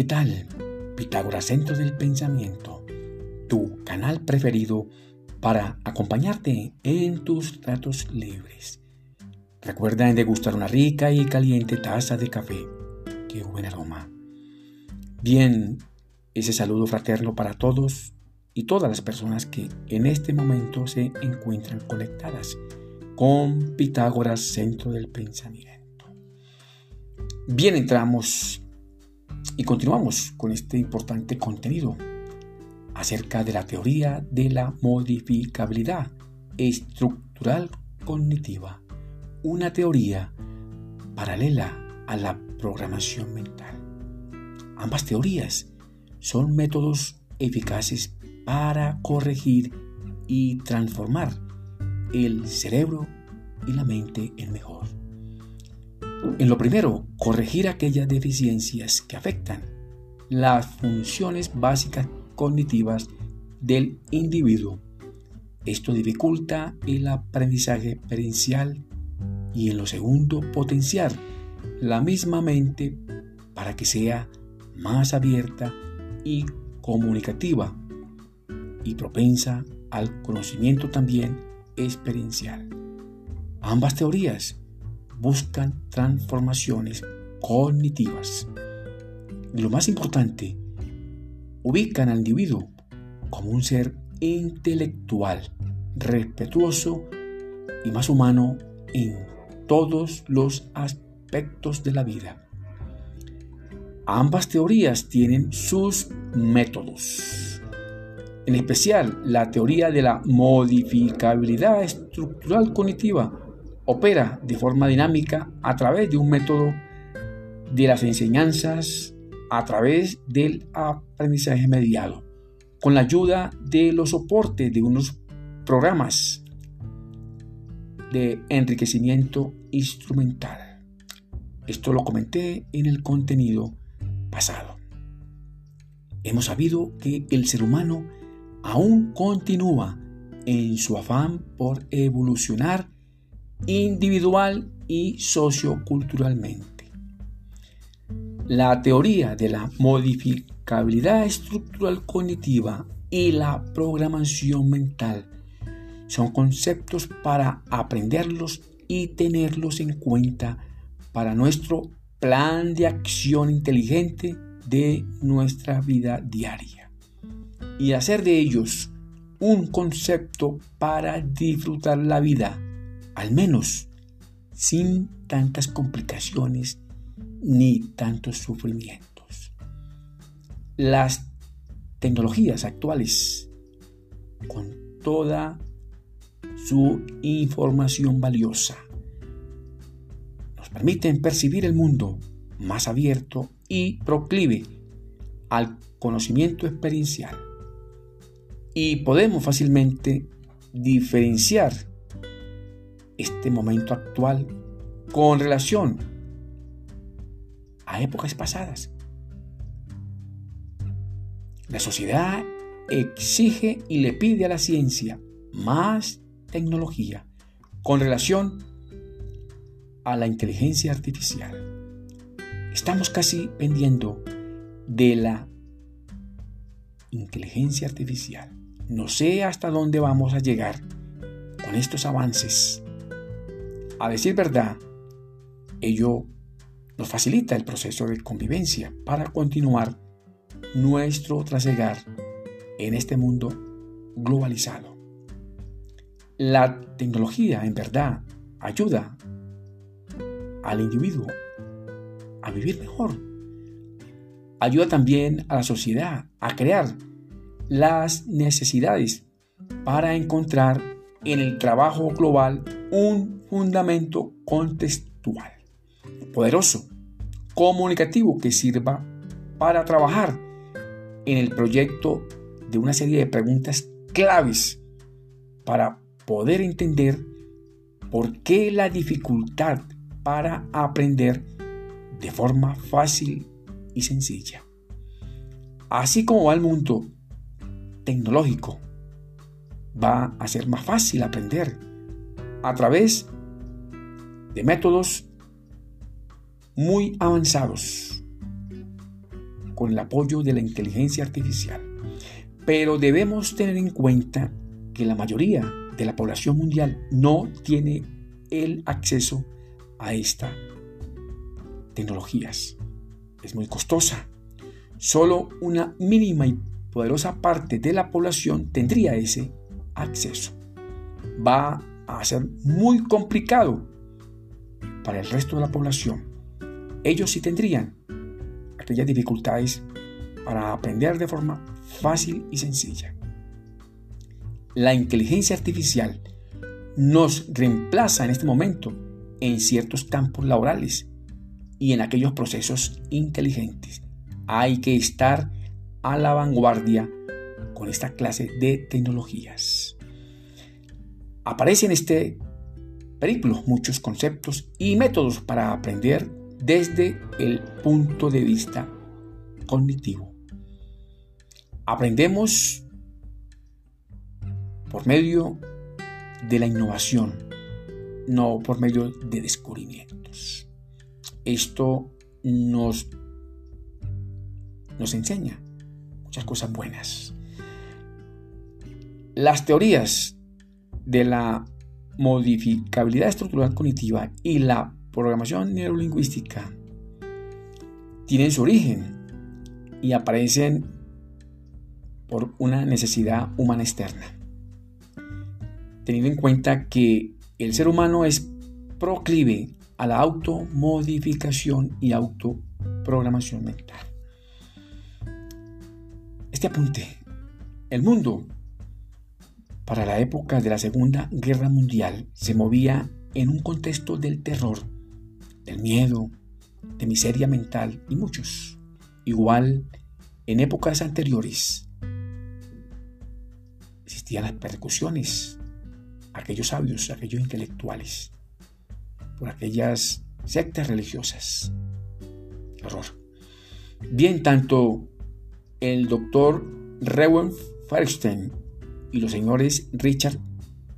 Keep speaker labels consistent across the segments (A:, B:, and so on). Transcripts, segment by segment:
A: ¿qué tal? Pitágoras Centro del Pensamiento, tu canal preferido para acompañarte en tus ratos libres. Recuerda en degustar una rica y caliente taza de café. ¡Qué buen aroma! Bien, ese saludo fraterno para todos y todas las personas que en este momento se encuentran conectadas con Pitágoras Centro del Pensamiento. Bien, entramos y continuamos con este importante contenido acerca de la teoría de la modificabilidad estructural cognitiva, una teoría paralela a la programación mental. Ambas teorías son métodos eficaces para corregir y transformar el cerebro y la mente en mejor. En lo primero, corregir aquellas deficiencias que afectan las funciones básicas cognitivas del individuo. Esto dificulta el aprendizaje experiencial y en lo segundo, potenciar la misma mente para que sea más abierta y comunicativa y propensa al conocimiento también experiencial. Ambas teorías buscan transformaciones cognitivas. Y lo más importante, ubican al individuo como un ser intelectual, respetuoso y más humano en todos los aspectos de la vida. Ambas teorías tienen sus métodos. En especial, la teoría de la modificabilidad estructural cognitiva opera de forma dinámica a través de un método de las enseñanzas, a través del aprendizaje mediado, con la ayuda de los soportes de unos programas de enriquecimiento instrumental. Esto lo comenté en el contenido pasado. Hemos sabido que el ser humano aún continúa en su afán por evolucionar individual y socioculturalmente. La teoría de la modificabilidad estructural cognitiva y la programación mental son conceptos para aprenderlos y tenerlos en cuenta para nuestro plan de acción inteligente de nuestra vida diaria y hacer de ellos un concepto para disfrutar la vida, al menos sin tantas complicaciones ni tantos sufrimientos. Las tecnologías actuales, con toda su información valiosa, permiten percibir el mundo más abierto y proclive al conocimiento experiencial. Y podemos fácilmente diferenciar este momento actual con relación a épocas pasadas. La sociedad exige y le pide a la ciencia más tecnología con relación a la inteligencia artificial. Estamos casi pendiendo de la inteligencia artificial. No sé hasta dónde vamos a llegar con estos avances. A decir verdad, ello nos facilita el proceso de convivencia para continuar nuestro trasegar en este mundo globalizado. La tecnología en verdad ayuda al individuo a vivir mejor. Ayuda también a la sociedad a crear las necesidades para encontrar en el trabajo global un fundamento contextual, poderoso, comunicativo que sirva para trabajar en el proyecto de una serie de preguntas claves para poder entender por qué la dificultad para aprender de forma fácil y sencilla. Así como va el mundo tecnológico, va a ser más fácil aprender a través de métodos muy avanzados, con el apoyo de la inteligencia artificial. Pero debemos tener en cuenta que la mayoría de la población mundial no tiene el acceso a estas tecnologías. Es muy costosa. Solo una mínima y poderosa parte de la población tendría ese acceso. Va a ser muy complicado para el resto de la población. Ellos sí tendrían aquellas dificultades para aprender de forma fácil y sencilla. La inteligencia artificial nos reemplaza en este momento en ciertos campos laborales y en aquellos procesos inteligentes. Hay que estar a la vanguardia con esta clase de tecnologías. Aparecen en este periplo muchos conceptos y métodos para aprender desde el punto de vista cognitivo. Aprendemos por medio de la innovación, no por medio de descubrimientos. Esto nos, nos enseña muchas cosas buenas. Las teorías de la modificabilidad estructural cognitiva y la programación neurolingüística tienen su origen y aparecen por una necesidad humana externa. Teniendo en cuenta que el ser humano es proclive a la automodificación y autoprogramación mental. Este apunte, el mundo para la época de la Segunda Guerra Mundial se movía en un contexto del terror, del miedo, de miseria mental y muchos. Igual en épocas anteriores existían las persecuciones, aquellos sabios, aquellos intelectuales, por aquellas sectas religiosas. Horror. Bien, tanto el doctor Rewen Firestein y los señores Richard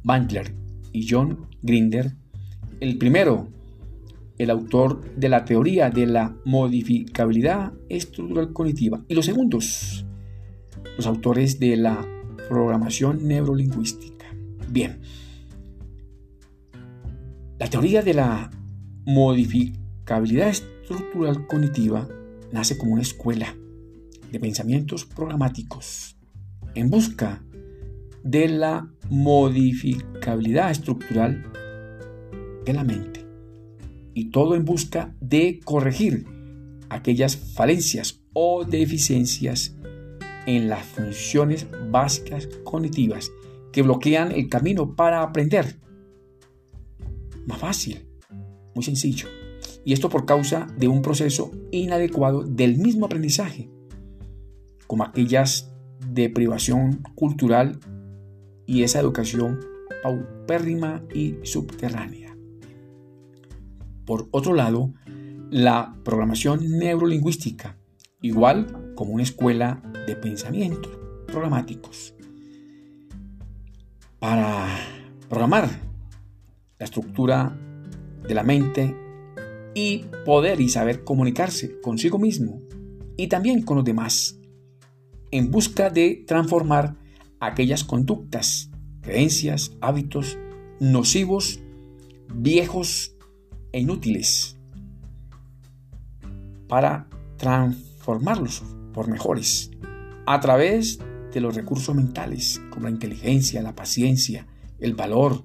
A: Bandler y John Grinder, el primero, el autor de la teoría de la modificabilidad estructural cognitiva, y los segundos, los autores de la programación neurolingüística. Bien, la teoría de la modificabilidad estructural cognitiva nace como una escuela de pensamientos programáticos en busca de la modificabilidad estructural de la mente. Y todo en busca de corregir aquellas falencias o deficiencias en las funciones básicas cognitivas que bloquean el camino para aprender. Más fácil, muy sencillo. Y esto por causa de un proceso inadecuado del mismo aprendizaje, como aquellas de privación cultural y esa educación paupérrima y subterránea. Por otro lado, la programación neurolingüística, igual como una escuela de pensamientos programáticos. Para programar la estructura de la mente y poder y saber comunicarse consigo mismo y también con los demás, en busca de transformar aquellas conductas, creencias, hábitos nocivos, viejos e inútiles, para transformarlos por mejores a través de los recursos mentales, como la inteligencia, la paciencia, el valor,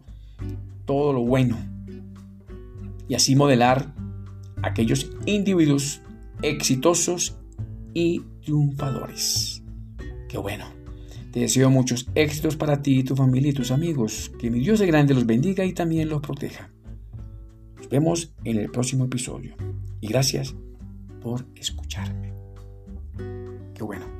A: todo lo bueno, y así modelar aquellos individuos exitosos y triunfadores. Qué bueno. Te deseo muchos éxitos para ti, tu familia y tus amigos. Que mi Dios de grande los bendiga y también los proteja. Nos vemos en el próximo episodio. Y gracias por escucharme. Qué bueno.